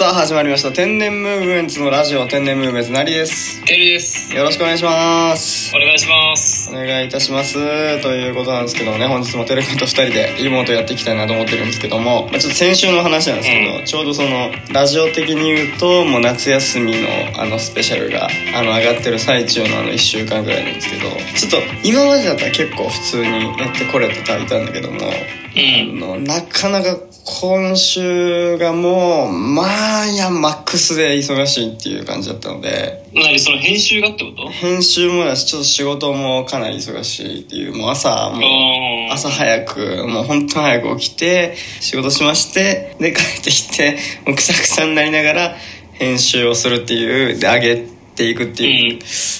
さあ始まりました。天然ムーブメンツのラジオ天然ムーブメンツなりです。てるです。よろしくお願いします。お願いします。お願いいたします。ということなんですけどもね本日もてるくんと2人でリモートやっていきたいなと思ってるんですけども、まあ、ちょっと先週の話なんですけど、うちょうどそのラジオ的に言うともう夏休みのあのスペシャルがあの上がってる最中のあの1週間ぐらいなんですけどちょっと今までだったら結構普通にやってこれてたいたんだけどものなかなか今週がもうまあいやマックスで忙しいっていう感じだったので。何その編集がってこと？編集もだしちょっと仕事もかなり忙しいっていうもう朝もうあ朝早くもう本当早く起きて仕事しましてで帰ってきてもうくさくさになりながら編集をするっていうで上げていくっていう、うん。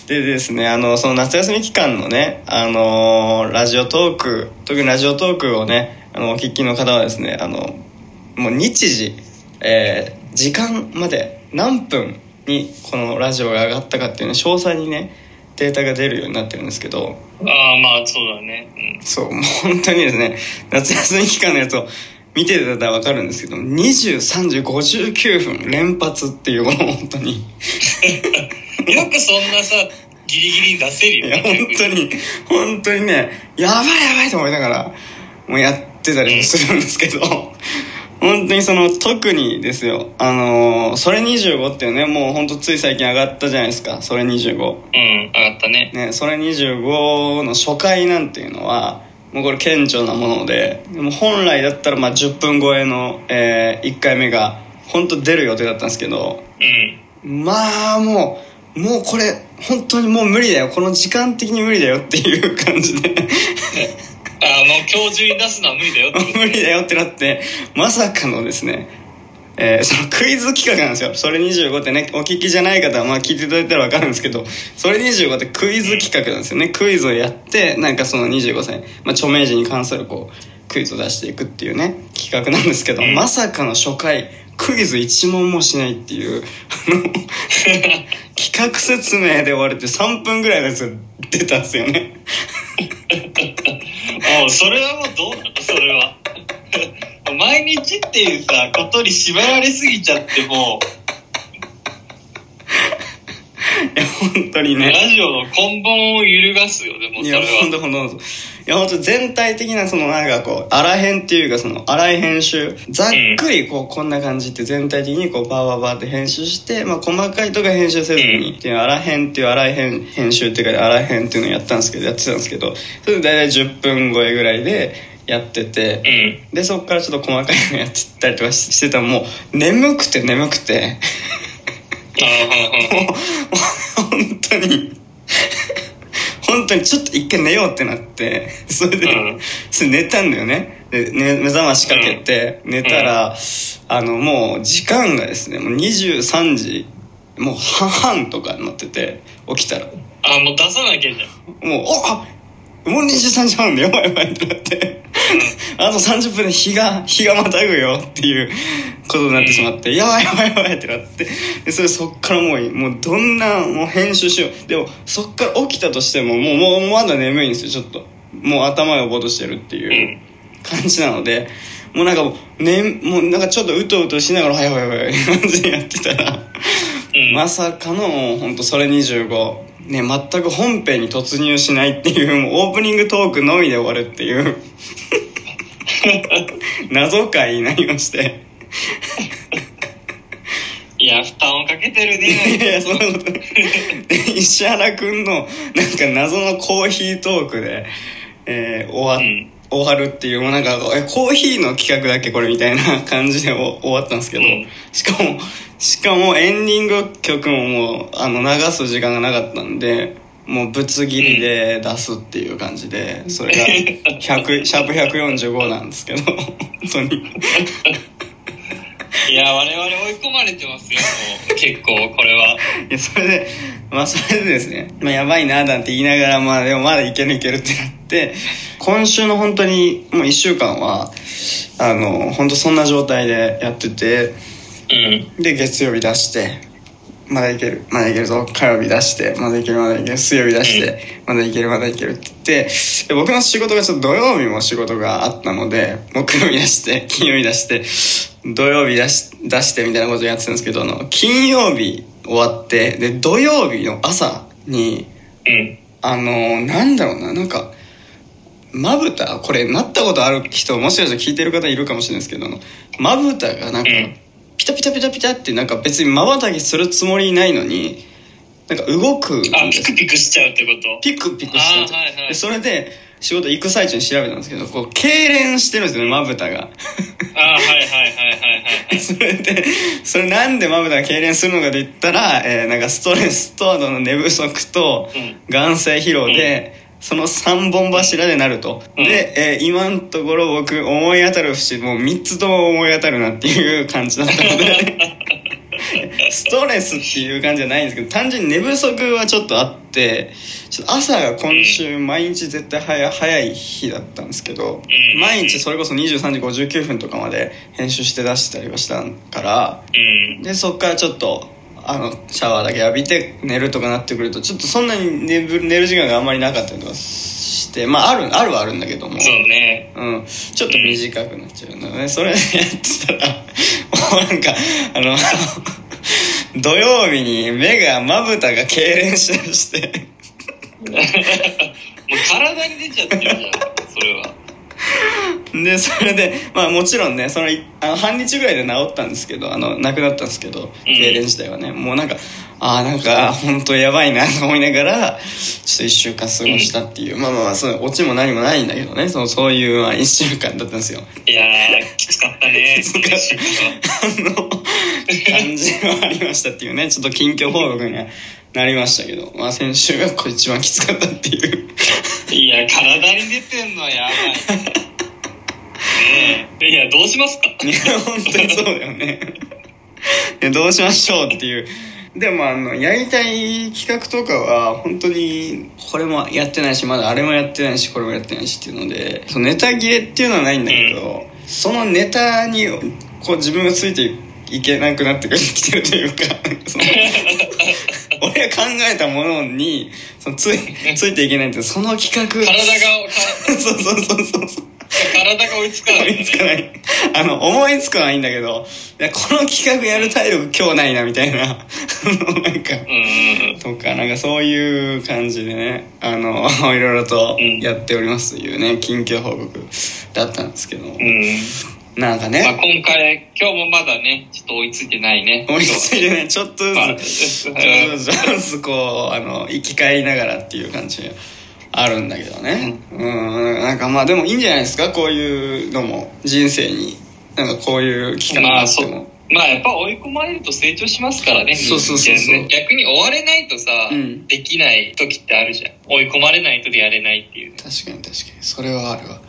でですねあのその夏休み期間のねあのラジオトーク特にラジオトークをねあのお聞きの方はですねあのもう日時、えー時間まで何分にこのラジオが上がったかっていうの詳細にねデータが出るようになってるんですけどあ。ああ、まあそうだね。うん。そう、もう本当にですね、夏休み期間のやつを見てたらわかるんですけど、23時59分連発っていう、この本当に。よくそんなさ、ギリギリ出せるいや、よね。本当に、本当にね、やばいやばいと思いながら、もうやってたりもするんですけど、本当にその、特にですよ、あのーそれ25っていうね、もう本当つい最近上がったじゃないですか、それ25。うん、上がったね。ね、それ25の初回なんていうのはもうこれ顕著なものででも本来だったらまあ10分超えの、え1回目が本当出る予定だったんですけどうん。まあもうもうこれ本当にもう無理だよこの時間的に無理だよっていう感じでああ、もう今日中に出すのは無理だよって 無理だよってなってまさかのですねえーそのクイズ企画なんですよ。それ25ってね、お聞きじゃない方は、まあ聞いていただいたらわかるんですけど、それ25ってクイズ企画なんですよね。クイズをやって、なんかその25歳、まあ著名人に関するこう、クイズを出していくっていうね、企画なんですけど、うんまさかの初回、クイズ1問もしないっていう、あの、企画説明で終われて3分ぐらいのやつが出たんですよね。もうそれはもうどうなのそれは。毎日っていうさ、ことに縛られすぎちゃっても いや、本当にう、ね。ラジオの根本を揺るがすよ、でもそれほんとほんとほんと。いや、ほんと全体的な、そのなんかこう、荒編っていうか、その荒い編集。ざっくりこう、こんな感じって全体的にこう、バーバーバーって編集して、まあ、細かいとこ編集せずに、っていう荒編っていう荒い編、編集っていうか、荒い編っていうのをやったんですけど、やってたんですけど、それで大体10分超えぐらいでやってて、うん。で、そこからちょっと細かいのやってたりとかししてたら、もう、眠くて眠くて、ああ、もう本当に本当にちょっと一回寝ようってなって それで、うん。それ寝たんだよね。でね目覚ましかけて、寝たら、あのもう時間がですねもう23時もう半々とかになってて起きたら。ああ、もう出さなきゃじゃん。もうおあもう23時半でやばいやばいってなって あと30分で日が日がまたぐよっていうことになってしまって、やばいやばいやばいってなって。でそれそっからもうもうどんなもう編集しよう。でもそっから起きたとしてももうもうまだ眠いんですよ。ちょっと。もう頭がぼーっとしてるっていううん。感じなので。もうなんかもう,、ね、もうなんかちょっとうとうとしながら「はいはいはいはい」感じでやってたら。うん。まさかのもうほんとそれ25ね全く本編に突入しないっていうもうオープニングトークのみで終わるっていう謎回になりまして。いや、負担をかけてるいやいね。やそんなこと。ないで石原君のなんか謎のコーヒートークで、えー終わうん。終わるっていうもうなんかえコーヒーの企画だっけ？これみたいな感じでお終わったんですけど、うん。しかもしかもエンディング曲ももうあの流す時間がなかったんでもうぶつ切りで出すっていう感じでそれが100シャープ145なんですけど本当にいや、我々追い込まれてますよ。結構、これは。いやそれでまあそれでですね、まあ、やばいななんて言いながらまあでもまだいけるいけるってなって今週の本当にもう1週間はあの本当そんな状態でやっててうん。で月曜日出してまだいけるまだいけるぞ。火曜日出してまだいけるまだいける。水曜日出してまだいけるまだいけるって言ってで僕の仕事がちょっと土曜日も仕事があったので木曜日出して金曜日出して土曜日出し出してみたいなことやってたんですけどあの金曜日終わってで土曜日の朝にうん。あのなんだろうななんかまぶたこれなったことある人もしかしたら聞いてる方いるかもしれないですけどまぶたがなんかうんピタピタピタピタってなんか別にまばたきするつもりないのになんか動くんあ、ピクピクしちゃうってこと？ピクピクしてるんですよあーはいはい。でそれで仕事行く最中に調べたんですけどこう痙攣してるんですよねまぶたが。あはいはいはいはいはいはい。それでそれなんでまぶたが痙攣するのかで言ったら、えーなんかストレスとあの寝不足とうん。眼性疲労で、その3本柱でなると、うん。で、えー今のところ僕思い当たる節もう3つとも思い当たるなっていう感じだったので。ストレスっていう感じじゃないんですけど単純に寝不足はちょっとあってちょっと朝が今週毎日絶対早早い日だったんですけど、うん。毎日それこそ23時59分とかまで編集して出してたりはしたからうん。でそっからちょっとあのシャワーだけ浴びて寝るとかなってくるとちょっとそんなに寝る寝る時間があんまりなかったりとかしてまああるあるはあるんだけどもそうね。うん、ちょっと短くなっちゃうのねそれでやってたらもうなんか あの 土曜日に目がまぶたが痙攣しだして もう体に出ちゃってるじゃん、それは。でそれでまあもちろんねそのいあの半日ぐらいで治ったんですけどあの亡くなったんですけど痙攣自体はね、もうなんかああなんか本当やばいなと思いながらちょっと1週間過ごしたっていう、まあまあまあそうオチも何もないんだけどね。そうそういう、まあ、1週間だったんですよ。いやー、きつかったね。きつかった。あの感じはありましたっていうね。ちょっと近況報告にはなりましたけど、まあ、先週がこれ一番きつかったっていう体に出てんのはやばい。ね えいや、どうしますか？いや本当にそうだよね。いやどうしましょうっていう。でもあのやりたい企画とかは本当にこれもやってないしまだあれもやってないしこれもやってないしっていうのでそのネタ切れっていうのはないんだけど、そのネタにこう自分がついていけなくなってきてるというかその 俺が考えたものにそのついついていけないってその企画。体が、か そうそうそうそうそう。体が追いつかない、思いつかない。あの、思いつくのはいいんだけど、いやこの企画やる体力今日ないな、みたいな。なんか、とか、なんかそういう感じでね、あの、いろいろとやっておりますというね、近況報告だったんですけど、うん。うん。なんかまあ、ね、今回、今日もまだね、ちょっと追いついてないね。追いついてね、ちょっとずつ、まあちょっとずつ、ちょっとずつこう、あの、生き返りながらっていう感じがあるんだけどね。うん、なんかまあでもいいんじゃないですか、こういうのも、人生に、なんかこういう期間がまあ、っても。。まあ、やっぱ追い込まれると成長しますからね。そうそうそうそう逆に追われないとさ、うんできない時ってあるじゃん。追い込まれないとでやれないっていうね。確かに確かにそれはあるわ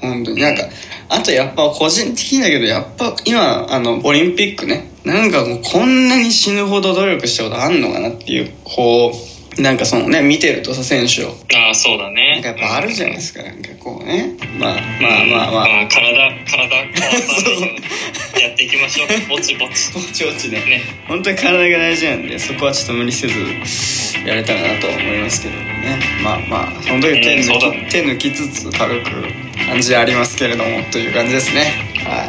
本当になんかあとやっぱ個人的だけどやっぱ今あのオリンピックねなんかもうこんなに死ぬほど努力したことあんのかなっていうこうなんかそのね見てるとさ選手をああ、そうだね。なんかやっぱあるじゃないですかなんかこうねまあまあまあまあまあ、体、体壊さないようにやっていきましょう。ぼちぼち。ぼちぼちねね。本当に体が大事なんでそこはちょっと無理せずやれたらなと思いますけどねまあまあその時手抜き手抜きつつ軽く感じありますけれどもという感じですね。はい。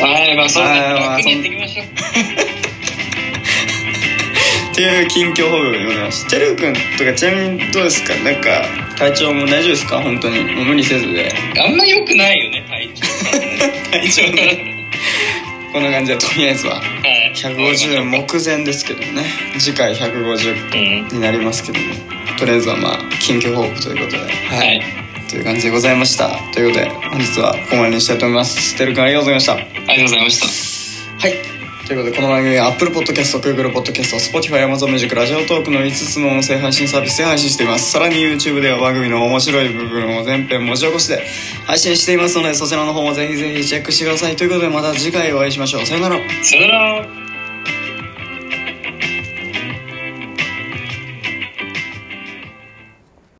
はい、まあ、そうね。はいまあ楽にやっていきましょう。っていう近況報告でございますてるくんとかちなみにどうですか？なんか体調も大丈夫ですか？本当に。もう無理せずで。あんま良くないよね、体調。体調ね。こんな感じでとりあえずは。はい。150目前ですけどね。次回150うん。になりますけども。とりあえずはまあ近況報告ということで。ははい。という感じでございましたということで本日はここまでにしたいと思いますてるくんありがとうございましたありがとうございました。はい。ということで、この番組は Apple Podcast、Google Podcast、Spotify、Amazon Music、ラジオトークの5つの音声配信サービスで配信しています。さらに YouTube では番組の面白い部分を全編文字起こしで配信していますので、そちらの方もぜひぜひチェックしてください。ということで、また次回お会いしましょう。さよなら。さよなら。